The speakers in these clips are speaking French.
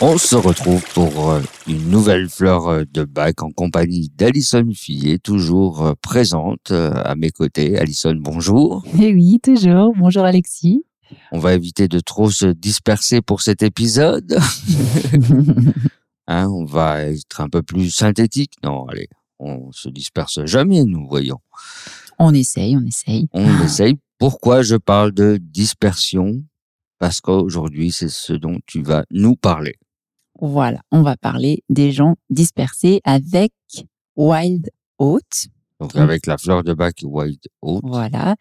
On se retrouve pour euh, une nouvelle fleur euh, de bac en compagnie d'Alison Fillet, toujours euh, présente à mes côtés. Alison, bonjour. Eh oui, toujours. Bonjour Alexis. On va éviter de trop se disperser pour cet épisode. Hein, on va être un peu plus synthétique. Non, allez, on se disperse jamais, nous voyons. on essaye, on essaye. On essaye. Pourquoi je parle de dispersion? Parce qu'aujourd'hui, c'est ce dont tu vas nous parler. Voilà, on va parler des gens dispersés avec Wild Oat, Donc, avec la fleur de bac Wild Oat, voilà,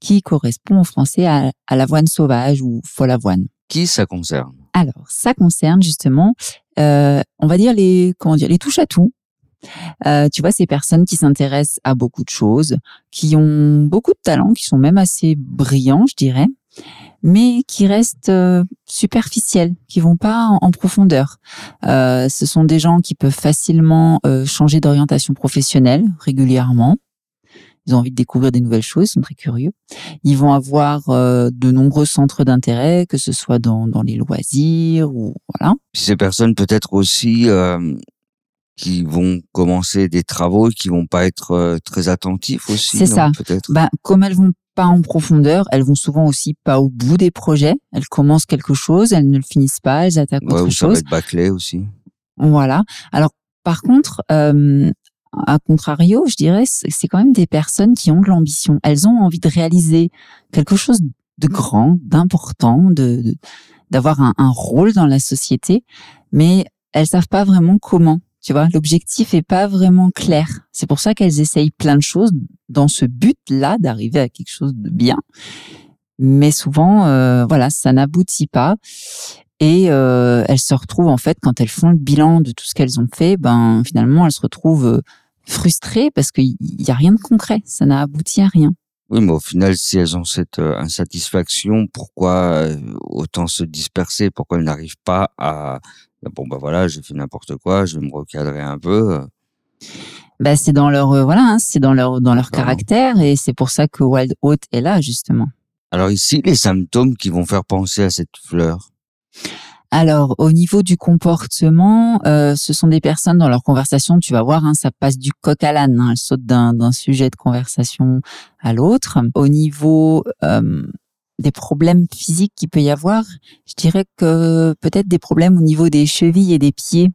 qui correspond en français à, à l'avoine sauvage ou folle avoine. qui ça concerne? Alors, ça concerne justement, euh, on va dire les, comment dire, les touches à tout. Euh, tu vois, ces personnes qui s'intéressent à beaucoup de choses, qui ont beaucoup de talents, qui sont même assez brillants, je dirais, mais qui restent euh, superficiels, qui vont pas en, en profondeur. Euh, ce sont des gens qui peuvent facilement euh, changer d'orientation professionnelle régulièrement. Ils ont envie de découvrir des nouvelles choses, ils sont très curieux. Ils vont avoir euh, de nombreux centres d'intérêt, que ce soit dans, dans les loisirs ou voilà. Ces personnes peut-être aussi qui vont commencer des travaux et qui vont pas être très attentifs aussi. C'est ça. Peut-être? Ben, comme elles vont pas en profondeur, elles vont souvent aussi pas au bout des projets. Elles commencent quelque chose, elles ne le finissent pas, elles attaquent Ouais, autre ou ça va chose. être bâclé aussi. Voilà. Alors, par contre, euh, à contrario, je dirais, c'est quand même des personnes qui ont de l'ambition. Elles ont envie de réaliser quelque chose de grand, d'important, de- d'avoir un, un rôle dans la société, mais elles savent pas vraiment comment. Tu vois, l'objectif est pas vraiment clair. C'est pour ça qu'elles essayent plein de choses dans ce but-là d'arriver à quelque chose de bien. Mais souvent, euh, voilà, ça n'aboutit pas. Et euh, elles se retrouvent en fait quand elles font le bilan de tout ce qu'elles ont fait, ben finalement elles se retrouvent euh, frustrées parce qu'il y a rien de concret, ça n'a abouti à rien. Oui, mais au final, si elles ont cette insatisfaction, pourquoi autant se disperser? Pourquoi elles n'arrivent pas à bon bah voilà, j'ai fait n'importe quoi, je vais me recadrer un peu. euh. Ben c'est dans leur euh, voilà, hein, c'est dans leur dans leur caractère et c'est pour ça que Wild Oat est là justement. Alors ici, les symptômes qui vont faire penser à cette fleur. Alors, au niveau du comportement, euh, ce sont des personnes dans leur conversation, tu vas voir, hein, ça passe du coq à l'âne, hein, elles sautent d'un d'un sujet de conversation à l'autre. Au niveau euh, des problèmes physiques qu'il peut y avoir, je dirais que peut-être des problèmes au niveau des chevilles et des pieds,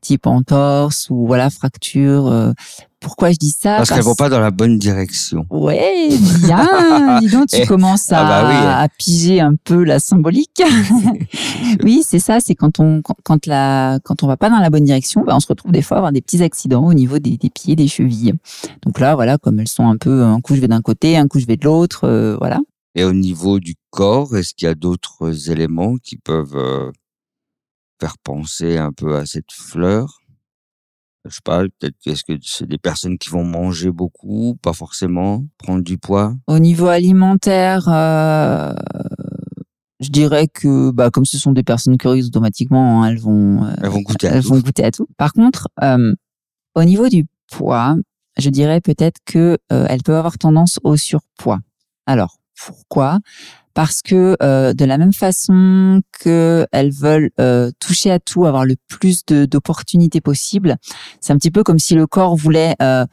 type entorse ou voilà fracture. euh. Pourquoi je dis ça? Parce qu'elles vont pas dans la bonne direction. Ouais, bien. Dis donc, tu Eh, commences à, ah bah oui. à piger un peu la symbolique. oui, c'est ça. C'est quand on quand, quand la quand on va pas dans la bonne direction, bah, on se retrouve des fois à avoir des petits accidents au niveau des, des pieds, des chevilles. Donc là, voilà, comme elles sont un peu un coup je vais d'un côté, un coup je vais de l'autre, euh, voilà. Et au niveau du corps, est-ce qu'il y a d'autres éléments qui peuvent euh, faire penser un peu à cette fleur? Je sais pas, peut-être est-ce que c'est des personnes qui vont manger beaucoup, pas forcément, prendre du poids? Au niveau alimentaire, euh, je dirais que bah, comme ce sont des personnes curieuses, automatiquement, hein, elles vont euh, Elles vont goûter à elles tout. vont goûter à tout. Par contre, au niveau du poids, je dirais peut-être que euh, elles peuvent avoir tendance au surpoids. Alors, pourquoi? Parce que euh, de la même façon que elles veulent euh, toucher à tout, avoir le plus de- d'opportunités possibles, c'est un petit peu comme si le corps voulait euh,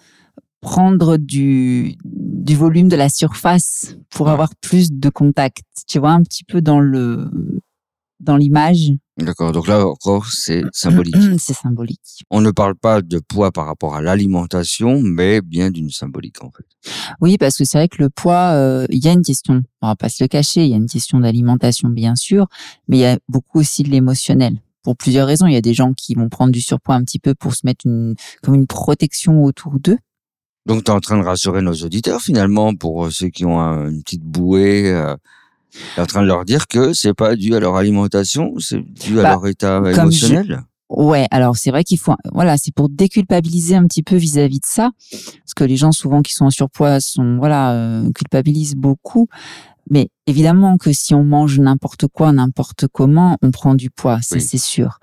prendre du, du volume de la surface pour Ouais. avoir plus de contact. Tu vois, un petit peu dans le dans l'image? D'accord, donc là encore, c'est symbolique. C'est symbolique. On ne parle pas de poids par rapport à l'alimentation, mais bien d'une symbolique en fait. Oui, parce que c'est vrai que le poids, euh, il y a une question, on va pas se le cacher, il y a une question d'alimentation bien sûr, mais il y a beaucoup aussi de l'émotionnel. Pour plusieurs raisons, il y a des gens qui vont prendre du surpoids un petit peu pour se mettre une, comme une protection autour d'eux. Donc tu es en train de rassurer nos auditeurs finalement pour euh, ceux qui ont un- une petite bouée. euh, T'es en train de leur dire que c'est pas dû à leur alimentation, c'est dû à Bah, leur état émotionnel? Ouais, alors c'est vrai qu'il faut, voilà, c'est pour déculpabiliser un petit peu vis-à-vis de ça, parce que les gens souvent qui sont en surpoids sont, voilà, euh, culpabilisent beaucoup. Mais évidemment que si on mange n'importe quoi, n'importe comment, on prend du poids, ça Oui. c'est sûr.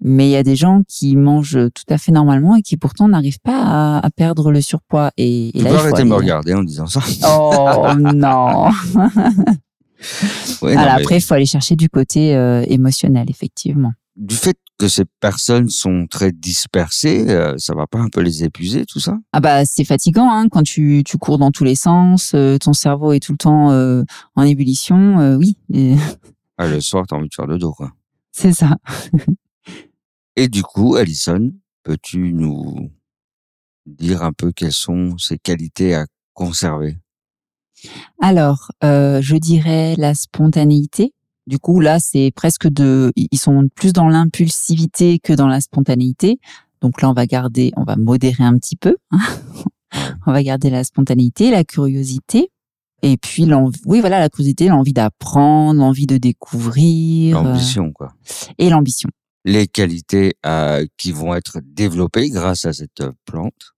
Mais il y a des gens qui mangent tout à fait normalement et qui pourtant n'arrivent pas à, à perdre le surpoids. Et, et Tu là, peux arrêter de me regarder en disant ça. Oh non. Ouais, Alors après, il faut aller chercher du côté euh, émotionnel, effectivement. du fait que ces personnes sont très dispersées, euh, ça va pas un peu les épuiser tout ça? Ah bah c'est fatigant hein, quand tu, tu cours dans tous les sens, euh, ton cerveau est tout le temps euh, en ébullition, oui, et- ah, Le soir, t'as envie de faire le dos, quoi. c'est ça. Et du coup, Alison, peux-tu nous dire un peu quelles sont ces qualités à conserver? Alors, euh, je dirais la spontanéité. Du coup, là, c'est presque de, ils sont plus dans l'impulsivité que dans la spontanéité. Donc là, on va garder, on va modérer un petit peu. hein. on va garder la spontanéité, la curiosité. Et puis, l'envie, oui, voilà, la curiosité, l'envie d'apprendre, l'envie de découvrir. euh, L'ambition, quoi. et l'ambition. Les qualités euh, qui vont être développées grâce à cette euh, plante.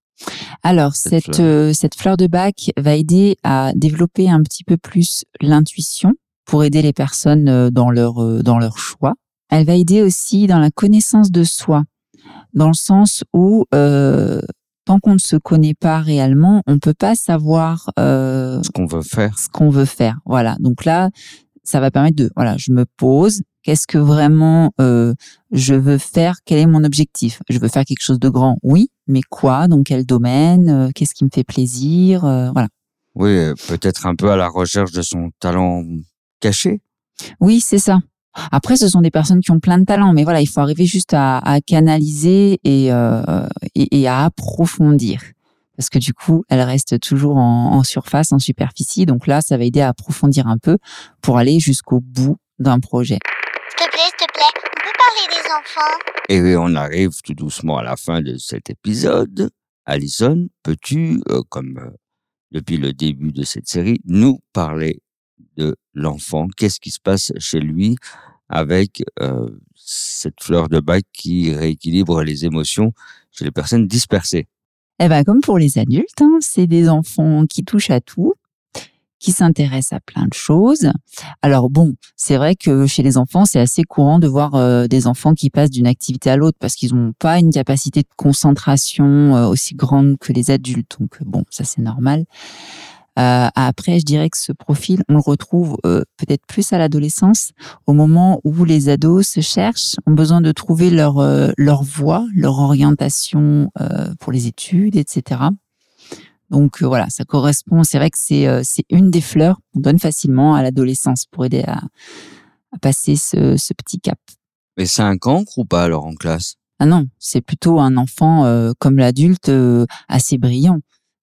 Alors, Cette cette, fleur. euh, cette fleur de bac va aider à développer un petit peu plus l'intuition pour aider les personnes euh, dans leur, euh, dans leur choix. Elle va aider aussi dans la connaissance de soi, dans le sens où, euh, tant qu'on ne se connaît pas réellement, on peut pas savoir euh, Ce qu'on veut faire. ce qu'on veut faire. Voilà. Donc là, ça va permettre de, voilà, je me pose. Qu'est-ce que vraiment euh, je veux faire? Quel est mon objectif? Je veux faire quelque chose de grand, oui, mais quoi? Dans quel domaine? Euh, Qu'est-ce qui me fait plaisir? Euh, Voilà. Oui, euh, peut-être un peu à la recherche de son talent caché. Oui, c'est ça. Après, ce sont des personnes qui ont plein de talents, mais voilà, il faut arriver juste à, à canaliser et, euh, et, et à approfondir. Parce que du coup, elles restent toujours en, en surface, en superficie. Donc là, ça va aider à approfondir un peu pour aller jusqu'au bout d'un projet. S'il te plaît, s'il te plaît, on peut Et on arrive tout doucement à la fin de cet épisode. Alison, peux-tu, euh, comme euh, depuis le début de cette série, nous parler de l'enfant? Qu'est-ce qui se passe chez lui avec euh, cette fleur de bac qui rééquilibre les émotions chez les personnes dispersées? Eh ben, comme pour les adultes, hein, c'est des enfants qui touchent à tout, qui s'intéressent à plein de choses. Alors bon, c'est vrai que chez les enfants, c'est assez courant de voir euh, des enfants qui passent d'une activité à l'autre parce qu'ils n'ont pas une capacité de concentration euh, aussi grande que les adultes. Donc bon, ça c'est normal. Euh, après, je dirais que ce profil, on le retrouve euh, peut-être plus à l'adolescence, au moment où les ados se cherchent, ont besoin de trouver leur euh, voie, leur orientation euh, pour les études, etc. Donc euh, voilà, ça correspond. C'est vrai que c'est euh, c'est une des fleurs qu'on donne facilement à l'adolescence pour aider à, à passer ce, ce petit cap. Mais c'est un cancre ou pas alors en classe? Ah non, c'est plutôt un enfant euh, comme l'adulte euh, assez brillant.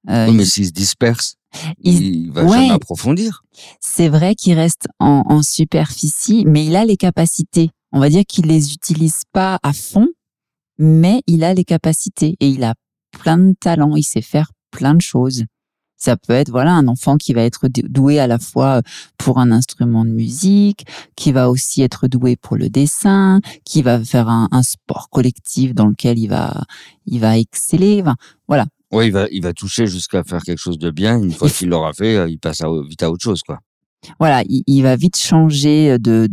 Euh, Oui, mais s'il se disperse, il- il, va ouais. jamais approfondir. C'est vrai qu'il reste en, en superficie, mais il a les capacités. On va dire qu'il les utilise pas à fond, mais il a les capacités et il a plein de talents. Il sait faire plein de choses. Ça peut être voilà un enfant qui va être dou- doué à la fois pour un instrument de musique, qui va aussi être doué pour le dessin, qui va faire un, un sport collectif dans lequel il va il va exceller. Enfin, voilà, Oui, il va, il va toucher jusqu'à faire quelque chose de bien. Une fois qu'il l'aura fait, euh, il passe à, vite à autre chose, quoi. Voilà, il, va vite changer de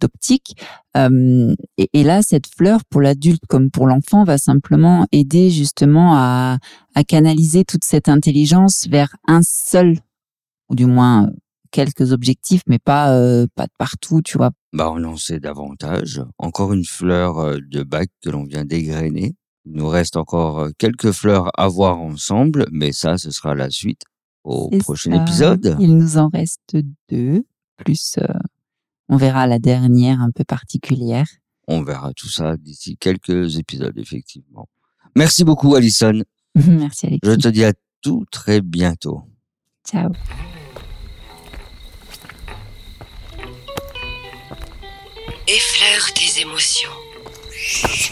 d'optique. Et, là, cette fleur, pour l'adulte comme pour l'enfant, va simplement aider justement à, canaliser toute cette intelligence vers un seul, ou du moins quelques objectifs, mais pas euh, pas de partout, tu vois. Bah, on en sait davantage. Encore une fleur euh, de bac que l'on vient dégrainer. Il nous reste encore euh, quelques fleurs à voir ensemble, mais ça, ce sera la suite au prochain ça. épisode. Il nous en reste deux, plus euh, on verra la dernière un peu particulière. On verra tout ça d'ici quelques épisodes, effectivement. Merci beaucoup, Alison. Merci Alexis. Je te dis à tout très bientôt. Ciao. Effleure tes émotions.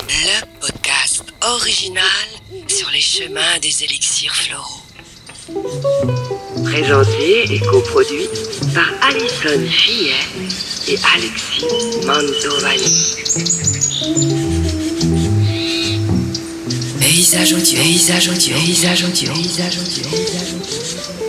Le podcast original sur les chemins des élixirs floraux. Présenté et coproduit par Alison Fillet et Alexis Mantovani. Paysage audio, paysage audio, paysage audio, paysage audio, paysage audio.